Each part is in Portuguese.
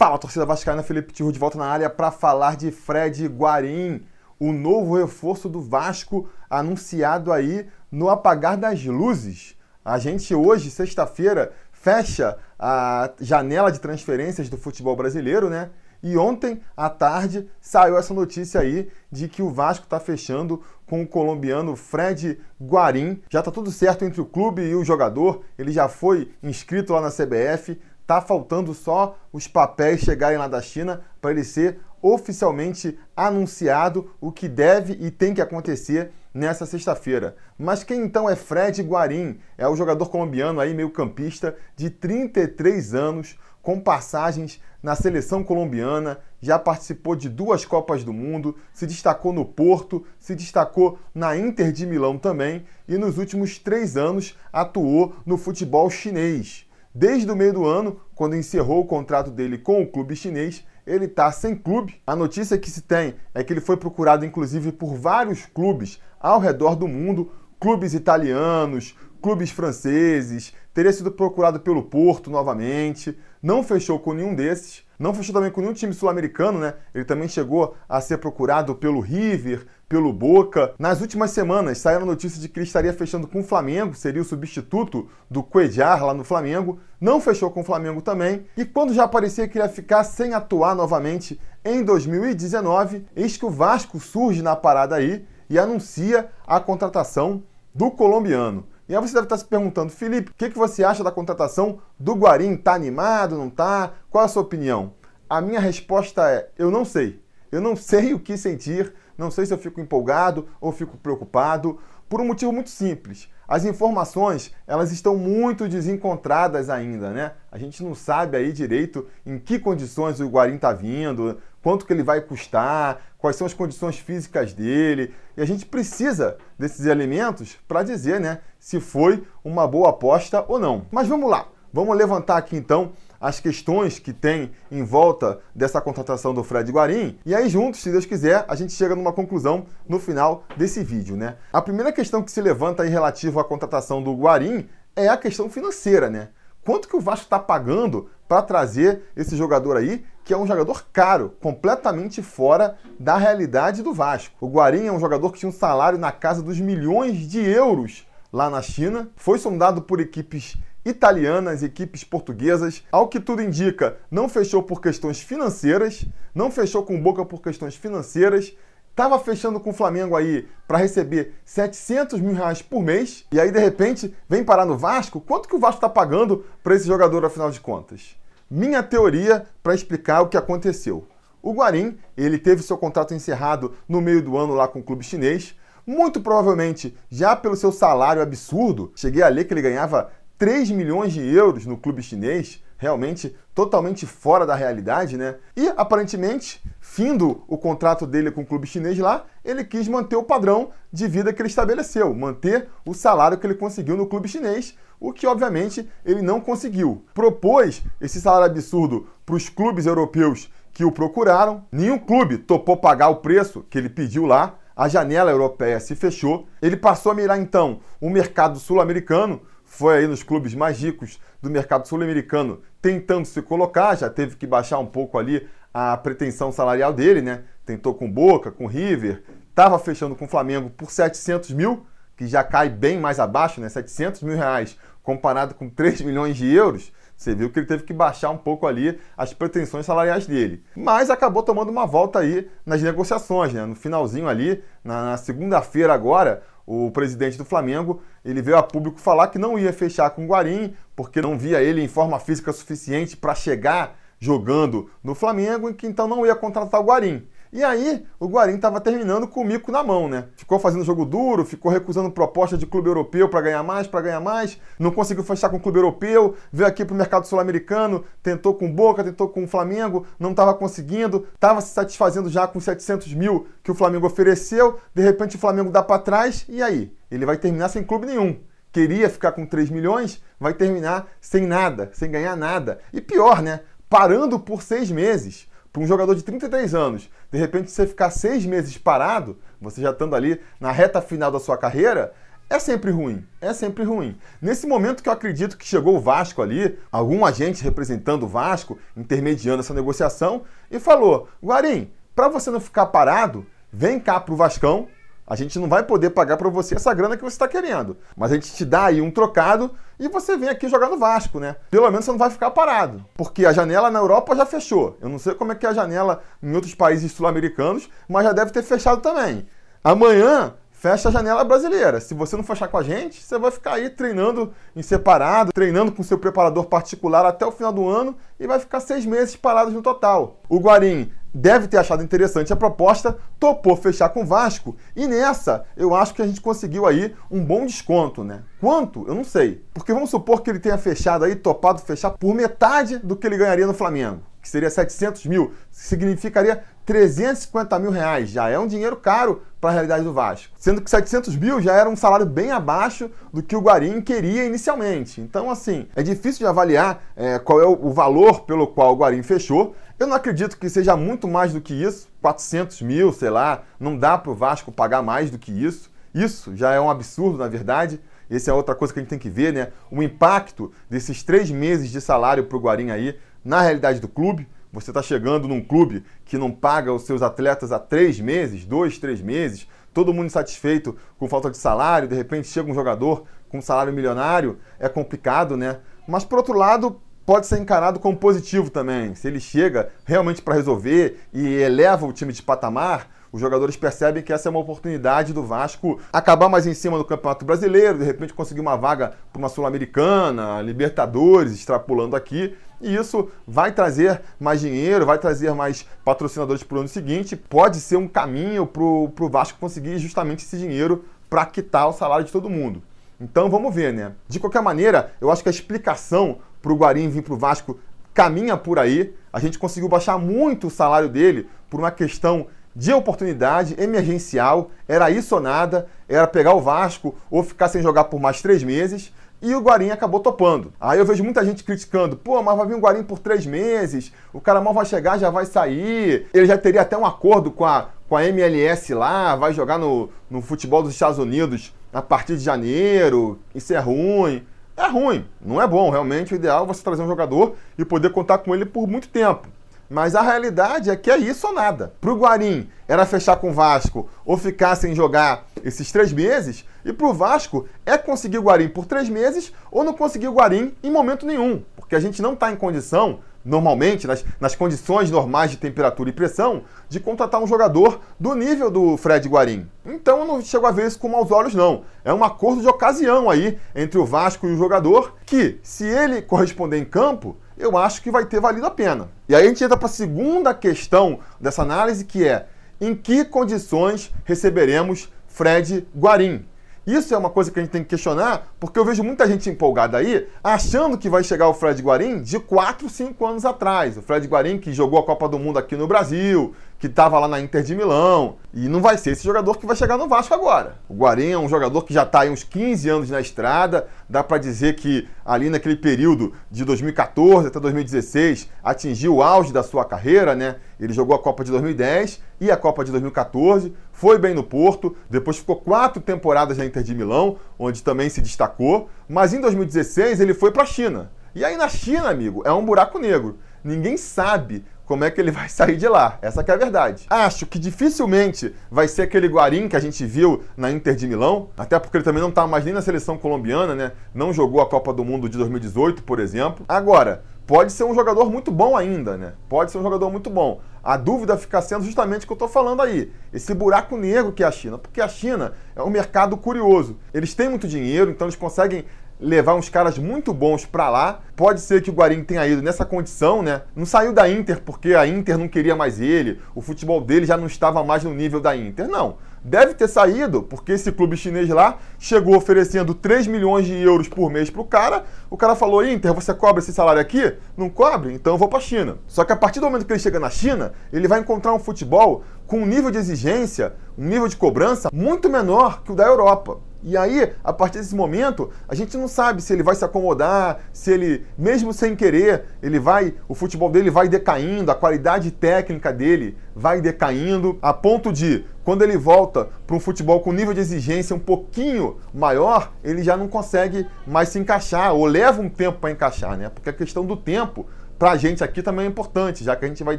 Fala, torcida vascaína, Felipe Tirro de volta na área para falar de Fred Guarim, o novo reforço do Vasco anunciado aí no apagar das luzes. A gente hoje, sexta-feira, fecha a janela de transferências do futebol brasileiro, né? E ontem à tarde saiu essa notícia aí de que o Vasco está fechando com o colombiano Fred Guarim. Já está tudo certo entre o clube e o jogador. Ele já foi inscrito lá na CBF, Tá faltando só os papéis chegarem lá da China para ele ser oficialmente anunciado o que deve e tem que acontecer nessa sexta-feira. Mas quem então é Fred Guarim? É o jogador colombiano aí, meio campista, de 33 anos, com passagens na seleção colombiana, já participou de duas Copas do Mundo, se destacou no Porto, se destacou na Inter de Milão também e nos últimos três anos atuou no futebol chinês. Desde o meio do ano, quando encerrou o contrato dele com o clube chinês, ele está sem clube. A notícia que se tem é que ele foi procurado inclusive por vários clubes ao redor do mundo, clubes italianos, clubes franceses, teria sido procurado pelo Porto novamente, não fechou com nenhum desses, não fechou também com nenhum time sul-americano, né? Ele também chegou a ser procurado pelo River, pelo Boca. Nas últimas semanas saiu a notícia de que ele estaria fechando com o Flamengo, seria o substituto do Cuejar lá no Flamengo. Não fechou com o Flamengo também. E quando já parecia que ia ficar sem atuar novamente em 2019, eis que o Vasco surge na parada aí e anuncia a contratação do colombiano. E aí você deve estar se perguntando, Felipe, o que, que você acha da contratação do Guarim? Tá animado, não tá? Qual é a sua opinião? A minha resposta é: eu não sei. Eu não sei o que sentir não sei se eu fico empolgado ou fico preocupado, por um motivo muito simples. As informações, elas estão muito desencontradas ainda, né? A gente não sabe aí direito em que condições o Guarim está vindo, quanto que ele vai custar, quais são as condições físicas dele. E a gente precisa desses elementos para dizer, né, se foi uma boa aposta ou não. Mas vamos lá. Vamos levantar aqui então as questões que tem em volta dessa contratação do Fred Guarim. E aí, juntos, se Deus quiser, a gente chega numa conclusão no final desse vídeo, né? A primeira questão que se levanta aí relativo à contratação do Guarim é a questão financeira, né? Quanto que o Vasco está pagando para trazer esse jogador aí, que é um jogador caro, completamente fora da realidade do Vasco. O Guarim é um jogador que tinha um salário na casa dos milhões de euros lá na China, foi sondado por equipes italianas, equipes portuguesas. Ao que tudo indica, não fechou por questões financeiras, não fechou com Boca por questões financeiras. Estava fechando com o Flamengo aí para receber 700 mil reais por mês e aí de repente vem parar no Vasco. Quanto que o Vasco está pagando para esse jogador afinal de contas? Minha teoria para explicar o que aconteceu. O Guarim, ele teve seu contrato encerrado no meio do ano lá com o clube chinês. Muito provavelmente, já pelo seu salário absurdo, cheguei a ler que ele ganhava 3 milhões de euros no clube chinês, realmente totalmente fora da realidade, né? E aparentemente, findo o contrato dele com o clube chinês lá, ele quis manter o padrão de vida que ele estabeleceu, manter o salário que ele conseguiu no clube chinês, o que obviamente ele não conseguiu. Propôs esse salário absurdo para os clubes europeus que o procuraram, nenhum clube topou pagar o preço que ele pediu lá. A janela europeia se fechou. Ele passou a mirar então o mercado sul-americano, foi aí nos clubes mais ricos do mercado sul-americano tentando se colocar, já teve que baixar um pouco ali a pretensão salarial dele, né? Tentou com Boca, com River, estava fechando com o Flamengo por 700 mil, que já cai bem mais abaixo, né? 700 mil reais comparado com 3 milhões de euros. Você viu que ele teve que baixar um pouco ali as pretensões salariais dele. Mas acabou tomando uma volta aí nas negociações, né? No finalzinho ali, na, na segunda-feira agora, o presidente do Flamengo, ele veio a público falar que não ia fechar com o Guarim, porque não via ele em forma física suficiente para chegar jogando no Flamengo e que então não ia contratar o Guarim. E aí, o Guarim estava terminando com o mico na mão, né? Ficou fazendo jogo duro, ficou recusando proposta de clube europeu para ganhar mais, para ganhar mais, não conseguiu fechar com o clube europeu, veio aqui para o mercado sul-americano, tentou com Boca, tentou com o Flamengo, não estava conseguindo, estava se satisfazendo já com 700 mil que o Flamengo ofereceu, de repente o Flamengo dá para trás, e aí? Ele vai terminar sem clube nenhum queria ficar com 3 milhões, vai terminar sem nada, sem ganhar nada. E pior, né? Parando por seis meses para um jogador de 33 anos, de repente você ficar seis meses parado, você já estando ali na reta final da sua carreira, é sempre ruim. É sempre ruim. Nesse momento que eu acredito que chegou o Vasco ali, algum agente representando o Vasco, intermediando essa negociação, e falou: Guarim, para você não ficar parado, vem cá pro Vascão. A gente não vai poder pagar para você essa grana que você está querendo. Mas a gente te dá aí um trocado e você vem aqui jogar no Vasco, né? Pelo menos você não vai ficar parado. Porque a janela na Europa já fechou. Eu não sei como é que é a janela em outros países sul-americanos, mas já deve ter fechado também. Amanhã fecha a janela brasileira. Se você não fechar com a gente, você vai ficar aí treinando em separado, treinando com seu preparador particular até o final do ano e vai ficar seis meses parados no total. O Guarim deve ter achado interessante a proposta, topou fechar com o Vasco e nessa eu acho que a gente conseguiu aí um bom desconto, né? Quanto? Eu não sei. Porque vamos supor que ele tenha fechado aí, topado fechar por metade do que ele ganharia no Flamengo, que seria 700 mil, significaria 350 mil reais. Já é um dinheiro caro para a realidade do Vasco. Sendo que 700 mil já era um salário bem abaixo do que o Guarim queria inicialmente. Então, assim, é difícil de avaliar é, qual é o valor pelo qual o Guarim fechou. Eu não acredito que seja muito mais do que isso, 400 mil, sei lá. Não dá para o Vasco pagar mais do que isso. Isso já é um absurdo, na verdade. Essa é outra coisa que a gente tem que ver, né? O impacto desses três meses de salário para o Guarim aí na realidade do clube. Você está chegando num clube que não paga os seus atletas há três meses, dois, três meses, todo mundo insatisfeito com falta de salário, de repente chega um jogador com um salário milionário, é complicado, né? Mas por outro lado, pode ser encarado como positivo também. Se ele chega realmente para resolver e eleva o time de patamar, os jogadores percebem que essa é uma oportunidade do Vasco acabar mais em cima do Campeonato Brasileiro, de repente conseguir uma vaga para uma Sul-Americana, Libertadores, extrapolando aqui. E isso vai trazer mais dinheiro, vai trazer mais patrocinadores para o ano seguinte. Pode ser um caminho para o Vasco conseguir justamente esse dinheiro para quitar o salário de todo mundo. Então vamos ver, né? De qualquer maneira, eu acho que a explicação para o Guarim vir para o Vasco caminha por aí. A gente conseguiu baixar muito o salário dele por uma questão de oportunidade emergencial, era isso ou nada, era pegar o Vasco ou ficar sem jogar por mais três meses. E o Guarim acabou topando. Aí eu vejo muita gente criticando: pô, mas vai vir um Guarim por três meses, o cara mal vai chegar, já vai sair. Ele já teria até um acordo com a, com a MLS lá, vai jogar no, no futebol dos Estados Unidos a partir de janeiro. Isso é ruim. É ruim, não é bom. Realmente, o ideal é você trazer um jogador e poder contar com ele por muito tempo. Mas a realidade é que é isso ou nada. Para o Guarim era fechar com o Vasco ou ficar sem jogar esses três meses. E para o Vasco é conseguir o Guarim por três meses ou não conseguir o Guarim em momento nenhum. Porque a gente não está em condição, normalmente, nas, nas condições normais de temperatura e pressão, de contratar um jogador do nível do Fred Guarim. Então eu não chego a ver isso com maus olhos, não. É um acordo de ocasião aí entre o Vasco e o jogador que, se ele corresponder em campo, eu acho que vai ter valido a pena. E aí a gente entra para a segunda questão dessa análise, que é em que condições receberemos Fred Guarim? Isso é uma coisa que a gente tem que questionar, porque eu vejo muita gente empolgada aí, achando que vai chegar o Fred Guarim de 4, 5 anos atrás. O Fred Guarim que jogou a Copa do Mundo aqui no Brasil, que estava lá na Inter de Milão. E não vai ser esse jogador que vai chegar no Vasco agora. O Guarim é um jogador que já está aí uns 15 anos na estrada. Dá para dizer que ali naquele período de 2014 até 2016 atingiu o auge da sua carreira, né? Ele jogou a Copa de 2010 e a Copa de 2014, foi bem no Porto, depois ficou quatro temporadas na Inter de Milão, onde também se destacou, mas em 2016 ele foi para a China. E aí na China, amigo, é um buraco negro. Ninguém sabe como é que ele vai sair de lá. Essa é a verdade. Acho que dificilmente vai ser aquele Guarim que a gente viu na Inter de Milão, até porque ele também não está mais nem na seleção colombiana, né? Não jogou a Copa do Mundo de 2018, por exemplo. Agora, pode ser um jogador muito bom ainda, né? Pode ser um jogador muito bom. A dúvida fica sendo justamente o que eu estou falando aí, esse buraco negro que é a China, porque a China é um mercado curioso. Eles têm muito dinheiro, então eles conseguem levar uns caras muito bons para lá. Pode ser que o Guarim tenha ido nessa condição, né? Não saiu da Inter porque a Inter não queria mais ele, o futebol dele já não estava mais no nível da Inter. Não. Deve ter saído, porque esse clube chinês lá chegou oferecendo 3 milhões de euros por mês pro cara. O cara falou: Inter, você cobra esse salário aqui? Não cobre? Então eu vou pra China. Só que a partir do momento que ele chega na China, ele vai encontrar um futebol com um nível de exigência, um nível de cobrança muito menor que o da Europa. E aí, a partir desse momento, a gente não sabe se ele vai se acomodar, se ele, mesmo sem querer, ele vai, o futebol dele vai decaindo, a qualidade técnica dele vai decaindo, a ponto de, quando ele volta para um futebol com nível de exigência um pouquinho maior, ele já não consegue mais se encaixar, ou leva um tempo para encaixar, né? Porque a questão do tempo, para a gente aqui também é importante, já que a gente vai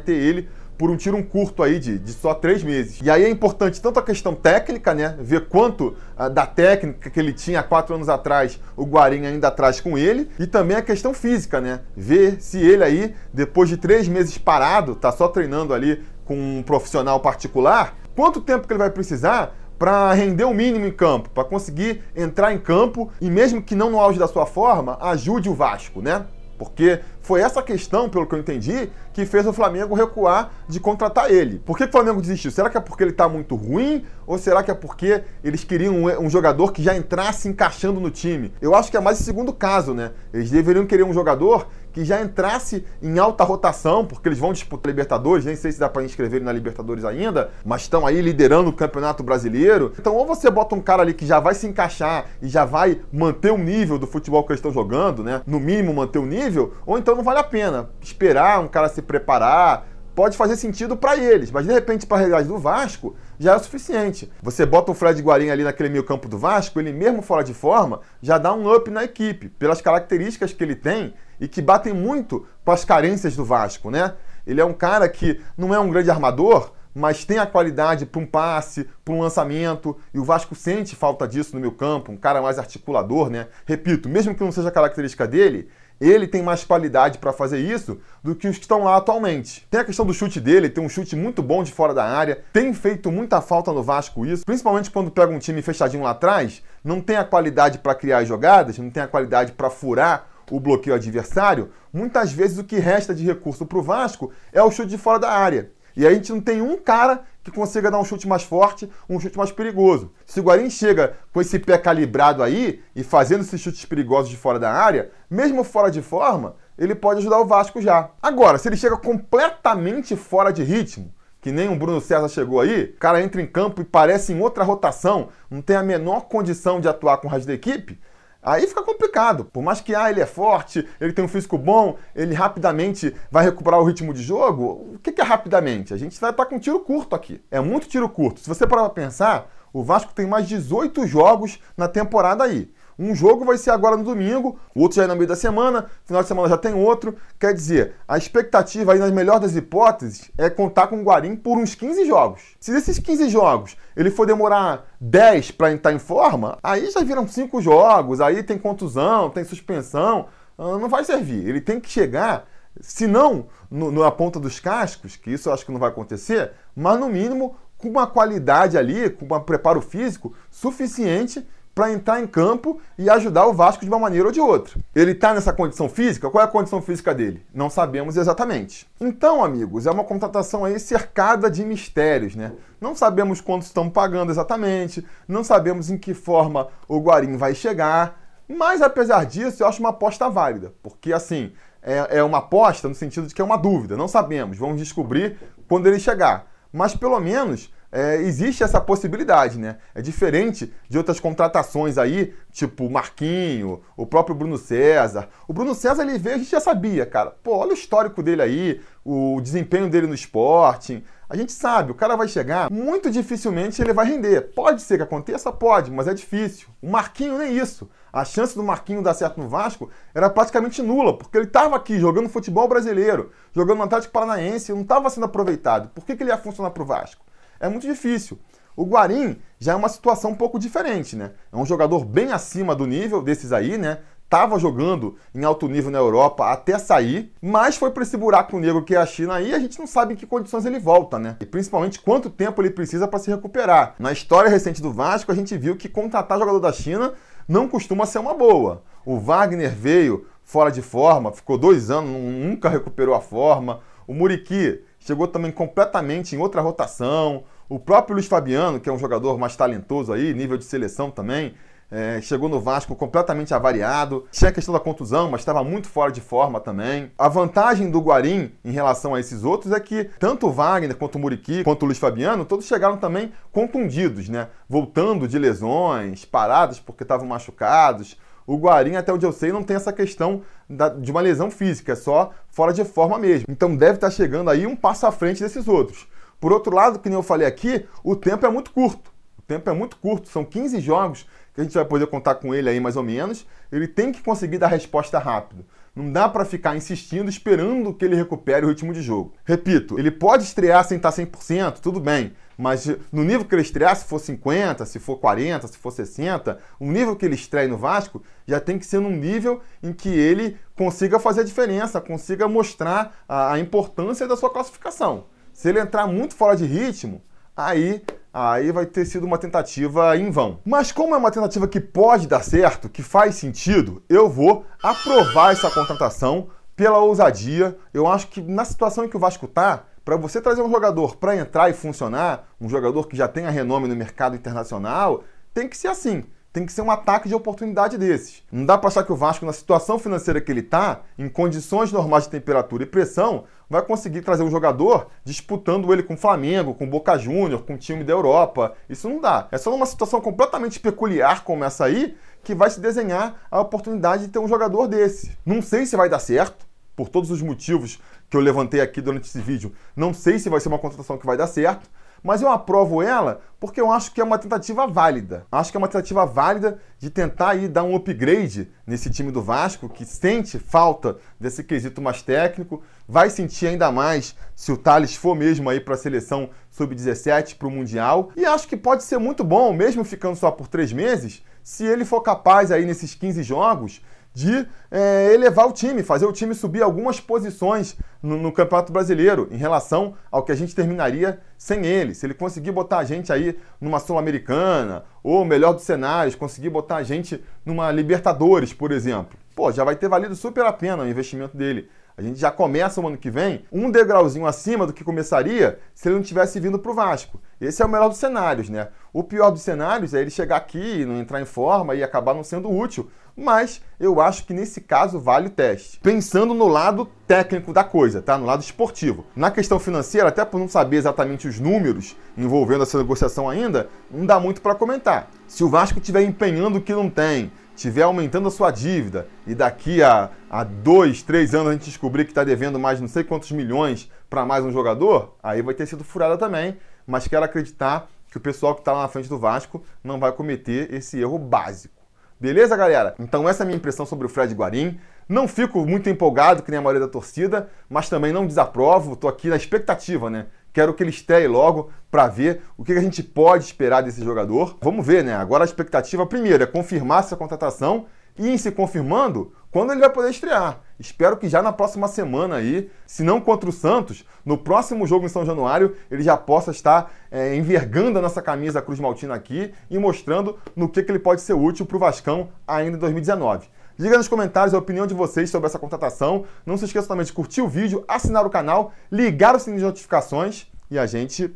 ter ele por um tiro um curto aí de, de só três meses. E aí é importante tanto a questão técnica, né? Ver quanto uh, da técnica que ele tinha há quatro anos atrás, o Guarim ainda atrás com ele, e também a questão física, né? Ver se ele aí, depois de três meses parado, tá só treinando ali com um profissional particular, quanto tempo que ele vai precisar para render o mínimo em campo, para conseguir entrar em campo e mesmo que não no auge da sua forma, ajude o Vasco, né? Porque foi essa questão, pelo que eu entendi, que fez o Flamengo recuar de contratar ele. Por que o Flamengo desistiu? Será que é porque ele está muito ruim? Ou será que é porque eles queriam um, um, jogador que já entrasse encaixando no time? Eu acho que é mais o segundo caso, né? Eles deveriam querer um jogador que já entrasse em alta rotação, porque eles vão disputar Libertadores, nem sei se dá para inscrever na Libertadores ainda, mas estão aí liderando o Campeonato Brasileiro. Então, ou você bota um cara ali que já vai se encaixar e já vai manter o nível do futebol que eles estão jogando, né? No mínimo manter o nível, ou então não vale a pena esperar um cara se preparar, pode fazer sentido para eles, mas de repente para a realidade do Vasco já é o suficiente. Você bota o Fred Guarim ali naquele meio campo do Vasco, ele mesmo fora de forma, já dá um up na equipe, pelas características que ele tem e que batem muito com as carências do Vasco, né? Ele é um cara que não é um grande armador, mas tem a qualidade para um passe, para um lançamento, e o Vasco sente falta disso no meio campo, um cara mais articulador, né? Repito, mesmo que não seja característica dele, ele tem mais qualidade para fazer isso do que os que estão lá atualmente. Tem a questão do chute dele, tem um chute muito bom de fora da área, tem feito muita falta no Vasco isso, principalmente quando pega um time fechadinho lá atrás, não tem a qualidade para criar jogadas, não tem a qualidade para furar o bloqueio adversário, muitas vezes o que resta de recurso para o Vasco é o chute de fora da área. E a gente não tem um cara que consiga dar um chute mais forte, um chute mais perigoso. Se o Guarim chega com esse pé calibrado aí e fazendo esses chutes perigosos de fora da área, mesmo fora de forma, ele pode ajudar o Vasco já. Agora, se ele chega completamente fora de ritmo, que nem o Bruno César chegou aí, o cara entra em campo e parece em outra rotação, não tem a menor condição de atuar com o resto da equipe, Aí fica complicado. Por mais que ah, ele é forte, ele tem um físico bom, ele rapidamente vai recuperar o ritmo de jogo. O que é rapidamente? A gente vai estar com um tiro curto aqui. É muito tiro curto. Se você parar para pensar, o Vasco tem mais 18 jogos na temporada aí. Um jogo vai ser agora no domingo, o outro já é no meio da semana, final de semana já tem outro. Quer dizer, a expectativa aí, nas melhores das hipóteses, é contar com o Guarim por uns 15 jogos. Se desses 15 jogos ele for demorar 10 para entrar em forma, aí já viram 5 jogos, aí tem contusão, tem suspensão, ah, não vai servir. Ele tem que chegar, se não no, na ponta dos cascos, que isso eu acho que não vai acontecer, mas no mínimo com uma qualidade ali, com um preparo físico suficiente para entrar em campo e ajudar o Vasco de uma maneira ou de outra. Ele está nessa condição física? Qual é a condição física dele? Não sabemos exatamente. Então, amigos, é uma contratação aí cercada de mistérios, né? Não sabemos quanto estão pagando exatamente, não sabemos em que forma o Guarim vai chegar, mas apesar disso, eu acho uma aposta válida, porque assim, é, é uma aposta no sentido de que é uma dúvida, não sabemos, vamos descobrir quando ele chegar. Mas pelo menos é, existe essa possibilidade, né? É diferente de outras contratações aí, tipo Marquinho, o próprio Bruno César. O Bruno César, ele veio, a gente já sabia, cara. Pô, olha o histórico dele aí, o desempenho dele no esporte. A gente sabe, o cara vai chegar, muito dificilmente ele vai render. Pode ser que aconteça? Pode, mas é difícil. O Marquinho nem isso. A chance do Marquinho dar certo no Vasco era praticamente nula, porque ele estava aqui jogando futebol brasileiro, jogando no Atlético Paranaense, não estava sendo aproveitado. Por que, que ele ia funcionar para o Vasco? É muito difícil. O Guarim já é uma situação um pouco diferente, né? É um jogador bem acima do nível desses aí, né? Tava jogando em alto nível na Europa até sair, mas foi para esse buraco negro que é a China aí, a gente não sabe em que condições ele volta, né? E principalmente quanto tempo ele precisa para se recuperar. Na história recente do Vasco, a gente viu que contratar jogador da China não costuma ser uma boa. O Wagner veio fora de forma, ficou dois anos, nunca recuperou a forma. O Muriqui chegou também completamente em outra rotação. O próprio Luiz Fabiano, que é um jogador mais talentoso aí, nível de seleção também, é, chegou no Vasco completamente avariado. Tinha a questão da contusão, mas estava muito fora de forma também. A vantagem do Guarim em relação a esses outros é que tanto o Wagner quanto o Muriqui, quanto o Luiz Fabiano, todos chegaram também contundidos, né? Voltando de lesões, parados porque estavam machucados. O Guarim, até onde eu sei, não tem essa questão da, de uma lesão física, é só fora de forma mesmo. Então deve estar chegando aí um passo à frente desses outros. Por outro lado, que nem eu falei aqui, o tempo é muito curto. O tempo é muito curto, são 15 jogos que a gente vai poder contar com ele aí mais ou menos. Ele tem que conseguir dar resposta rápido. Não dá para ficar insistindo esperando que ele recupere o ritmo de jogo. Repito, ele pode estrear sem estar 100%, tudo bem, mas no nível que ele estrear, se for 50, se for 40, se for 60, o nível que ele estreia no Vasco já tem que ser num nível em que ele consiga fazer a diferença, consiga mostrar a, a importância da sua classificação. Se ele entrar muito fora de ritmo, aí aí vai ter sido uma tentativa em vão. Mas como é uma tentativa que pode dar certo, que faz sentido, eu vou aprovar essa contratação pela ousadia. Eu acho que na situação em que o Vasco está, para você trazer um jogador para entrar e funcionar, um jogador que já tenha renome no mercado internacional, tem que ser assim tem que ser um ataque de oportunidade desses. Não dá para achar que o Vasco, na situação financeira que ele está, em condições normais de temperatura e pressão, vai conseguir trazer um jogador disputando ele com o Flamengo, com o Boca Júnior, com o time da Europa. Isso não dá. É só numa situação completamente peculiar como essa aí que vai se desenhar a oportunidade de ter um jogador desse. Não sei se vai dar certo, por todos os motivos que eu levantei aqui durante esse vídeo. Não sei se vai ser uma contratação que vai dar certo, mas eu aprovo ela porque eu acho que é uma tentativa válida. Acho que é uma tentativa válida de tentar aí dar um upgrade nesse time do Vasco, que sente falta desse quesito mais técnico, vai sentir ainda mais se o Thales for mesmo aí para a seleção sub-17 para o Mundial. E acho que pode ser muito bom, mesmo ficando só por três meses, se ele for capaz aí nesses 15 jogos de é, elevar o time, fazer o time subir algumas posições no, no, Campeonato Brasileiro em relação ao que a gente terminaria sem ele. Se ele conseguir botar a gente aí numa Sul-Americana, ou melhor dos cenários, conseguir botar a gente numa Libertadores, por exemplo, pô, já vai ter valido super a pena o investimento dele. A gente já começa o ano que vem um degrauzinho acima do que começaria se ele não tivesse vindo para o Vasco. Esse é o melhor dos cenários, né? O pior dos cenários é ele chegar aqui, não entrar em forma e acabar não sendo útil. Mas eu acho que nesse caso vale o teste. Pensando no lado técnico da coisa, tá? No lado esportivo. Na questão financeira, até por não saber exatamente os números envolvendo essa negociação ainda, não dá muito para comentar. Se o Vasco estiver empenhando o que não tem, estiver aumentando a sua dívida e daqui a, a dois, três anos a gente descobrir que está devendo mais não sei quantos milhões para mais um jogador, aí vai ter sido furada também. Mas quero acreditar que o pessoal que está lá na frente do Vasco não vai cometer esse erro básico. Beleza, galera? Então essa é a minha impressão sobre o Fred Guarim. Não fico muito empolgado, que nem a maioria da torcida, mas também não desaprovo, estou aqui na expectativa, né? Quero que ele estreie logo para ver o que a gente pode esperar desse jogador. Vamos ver, né? Agora a expectativa, primeiro, é confirmar essa contratação e, em se confirmando, quando ele vai poder estrear. Espero que já na próxima semana aí, se não contra o Santos, no próximo jogo em São Januário, ele já possa estar é, envergando a nossa camisa Cruz Maltina aqui e mostrando no que, que ele pode ser útil para o Vascão ainda em 2019. Diga nos comentários a opinião de vocês sobre essa contratação. Não se esqueça também de curtir o vídeo, assinar o canal, ligar o sininho de notificações e a gente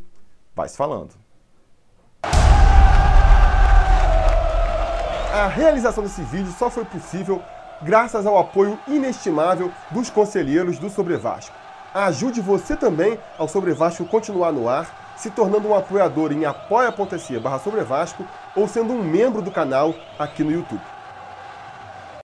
vai se falando. A realização desse vídeo só foi possível graças ao apoio inestimável dos conselheiros do Sobre Vasco. Ajude você também ao Sobre Vasco continuar no ar, se tornando um apoiador em apoia.se barra ou sendo um membro do canal aqui no YouTube.